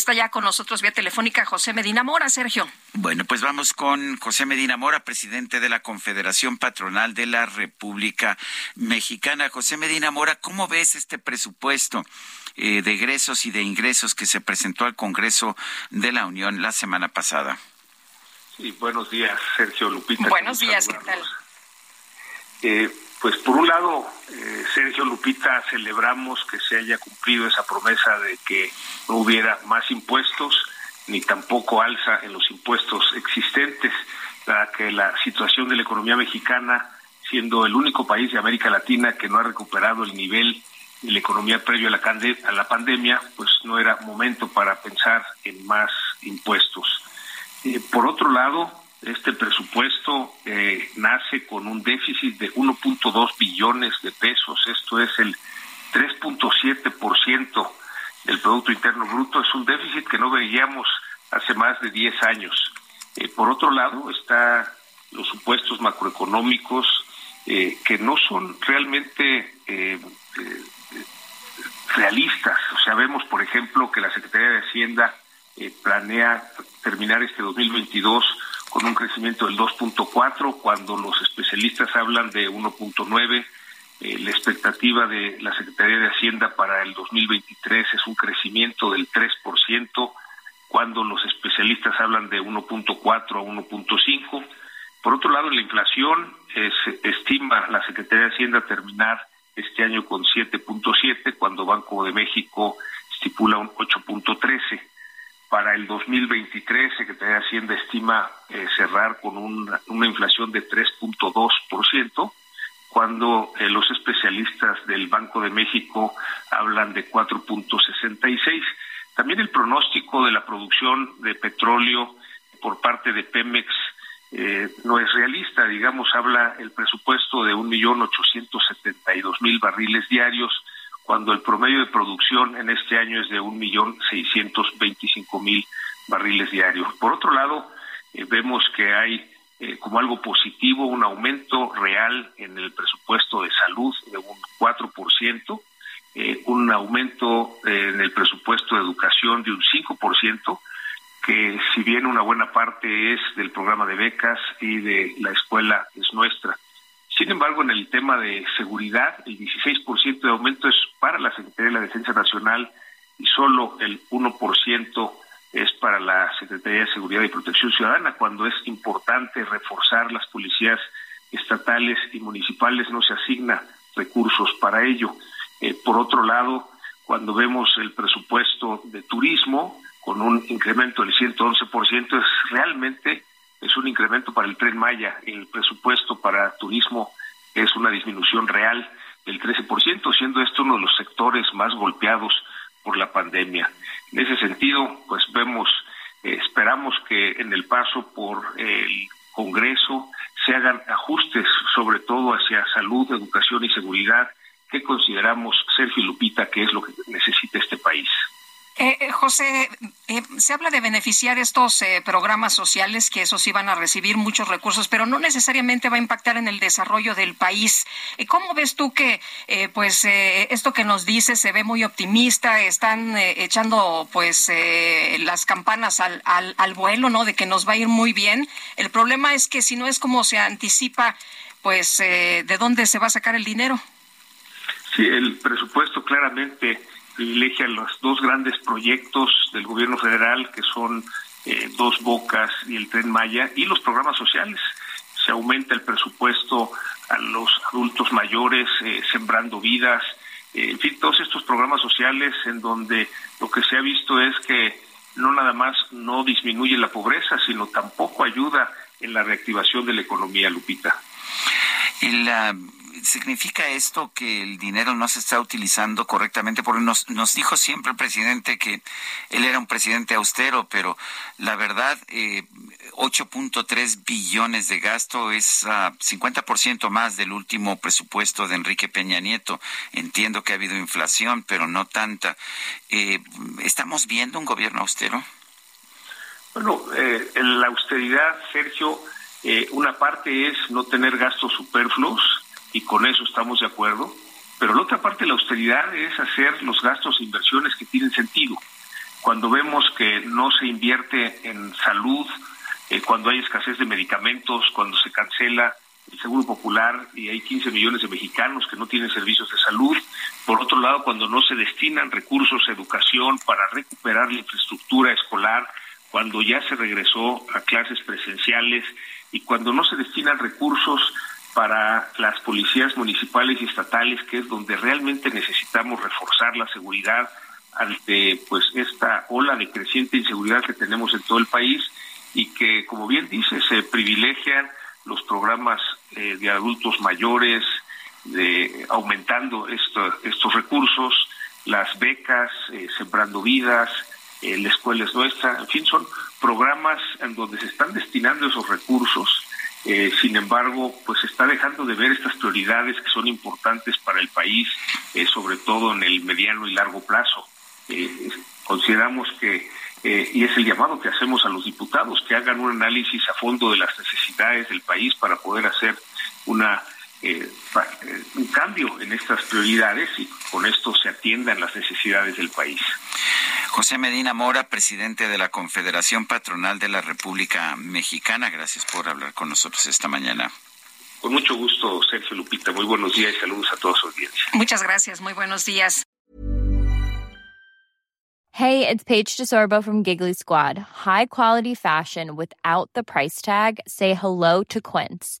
Está ya con nosotros vía telefónica José Medina Mora, Sergio. Bueno, pues vamos con José Medina Mora, presidente de la Confederación Patronal de la República Mexicana. José Medina Mora, ¿cómo ves este presupuesto eh, de egresos y de ingresos que se presentó al Congreso de la Unión la semana pasada? Sí, buenos días, Sergio Lupita. Buenos días, ¿qué tal? Eh, pues por un lado, eh, Sergio Lupita, celebramos que se haya cumplido esa promesa de que no hubiera más impuestos ni tampoco alza en los impuestos existentes, para que la situación de la economía mexicana, siendo el único país de América Latina que no ha recuperado el nivel de la economía previo a la, a la pandemia, pues no era momento para pensar en más impuestos. Eh, por otro lado, este presupuesto eh, nace con un déficit de 1.2 billones de pesos, esto es el 3.7% del Producto Interno Bruto, es un déficit que no veíamos hace más de 10 años. Eh, por otro lado, están los supuestos macroeconómicos eh, que no son realmente realistas. O sea, vemos, por ejemplo, que la Secretaría de Hacienda planea terminar este 2022 con un crecimiento del 2.4, cuando los especialistas hablan de 1.9. Eh, la expectativa de la Secretaría de Hacienda para el 2023 es un crecimiento del 3%, cuando los especialistas hablan de 1.4 a 1.5. Por otro lado, la inflación se estima la Secretaría de Hacienda terminar este año con 7.7, cuando Banco de México estipula un 8.13. Para el 2023, Secretaría de Hacienda estima eh, cerrar con una, inflación de 3.2%, cuando eh, los especialistas del Banco de México hablan de 4.66. También el pronóstico de la producción de petróleo por parte de Pemex eh, no es realista, digamos, habla el presupuesto de 1.872.000 barriles diarios, cuando el promedio de producción en este año es de 1.625.000 barriles diarios. Por otro lado, eh, vemos que hay eh, como algo positivo un aumento real en el presupuesto de salud de un 4%, eh, un aumento en el presupuesto de educación de un 5%, que si bien una buena parte es del programa de becas y de la escuela es nuestra, sin embargo, en el tema de seguridad, el 16% de aumento es para la Secretaría de la Defensa Nacional y solo el 1% es para la Secretaría de Seguridad y Protección Ciudadana, cuando es importante reforzar las policías estatales y municipales, no se asigna recursos para ello. Eh, por otro lado, cuando vemos el presupuesto de turismo con un incremento del 111%, es realmente es un incremento para el tren Maya. El presupuesto para turismo es una disminución real del 13%, siendo esto uno de los sectores más golpeados por la pandemia. En ese sentido, pues vemos, eh, esperamos que en el paso por el Congreso se hagan ajustes, sobre todo hacia salud, educación y seguridad, que consideramos, Sergio Lupita, que es lo que necesita este país. Eh, eh, José, eh, se habla de beneficiar estos programas sociales, que esos iban a recibir muchos recursos, pero no necesariamente va a impactar en el desarrollo del país. ¿Cómo ves tú que, pues, esto que nos dice se ve muy optimista? Están echando, pues, las campanas al, al, al vuelo, ¿no? De que nos va a ir muy bien. El problema es que si no es como se anticipa, pues, ¿de dónde se va a sacar el dinero? Sí, el presupuesto claramente privilegia los dos grandes proyectos del gobierno federal, que son eh, Dos Bocas y el Tren Maya, y los programas sociales. Se aumenta el presupuesto a los adultos mayores, eh, sembrando vidas, eh, en fin, todos estos programas sociales en donde lo que se ha visto es que no nada más no disminuye la pobreza, sino tampoco ayuda en la reactivación de la economía, Lupita. En la ¿significa esto que el dinero no se está utilizando correctamente? Porque nos, nos dijo siempre el presidente que él era un presidente austero, pero la verdad, eh, 8.3 billones de gasto es uh, ah, 50% más del último presupuesto de Enrique Peña Nieto. Entiendo que ha habido inflación, pero no tanta. Eh, ¿Estamos viendo un gobierno austero? Bueno, eh, la austeridad, Sergio, eh, una parte es no tener gastos superfluos y con eso estamos de acuerdo, pero la otra parte de la austeridad es hacer los gastos e inversiones que tienen sentido. Cuando vemos que no se invierte en salud, eh, cuando hay escasez de medicamentos, cuando se cancela el Seguro Popular y hay 15 millones de mexicanos que no tienen servicios de salud. Por otro lado, cuando no se destinan recursos a educación para recuperar la infraestructura escolar, cuando ya se regresó a clases presenciales y cuando no se destinan recursos para las policías municipales y estatales, que es donde realmente necesitamos reforzar la seguridad ante pues esta ola de creciente inseguridad que tenemos en todo el país y que, como bien dice, se privilegian los programas eh, de adultos mayores, de aumentando estos recursos, las becas, eh, sembrando vidas, eh, la escuela es nuestra, en fin, son programas en donde se están destinando esos recursos. Eh, sin embargo, pues está dejando de ver estas prioridades que son importantes para el país, eh, sobre todo en el mediano y largo plazo. consideramos que, y es el llamado que hacemos a los diputados, que hagan un análisis a fondo de las necesidades del país para poder hacer una un cambio en estas prioridades y con esto se atiendan las necesidades del país. José Medina Mora, presidente de la Confederación Patronal de la República Mexicana, gracias por hablar con nosotros esta mañana. Con mucho gusto, Sergio Lupita. Muy buenos días y saludos a toda su audiencia. Muchas gracias. Muy buenos días. Hey, it's Paige DeSorbo from Giggly Squad. High quality fashion without the price tag. Say hello to Quince.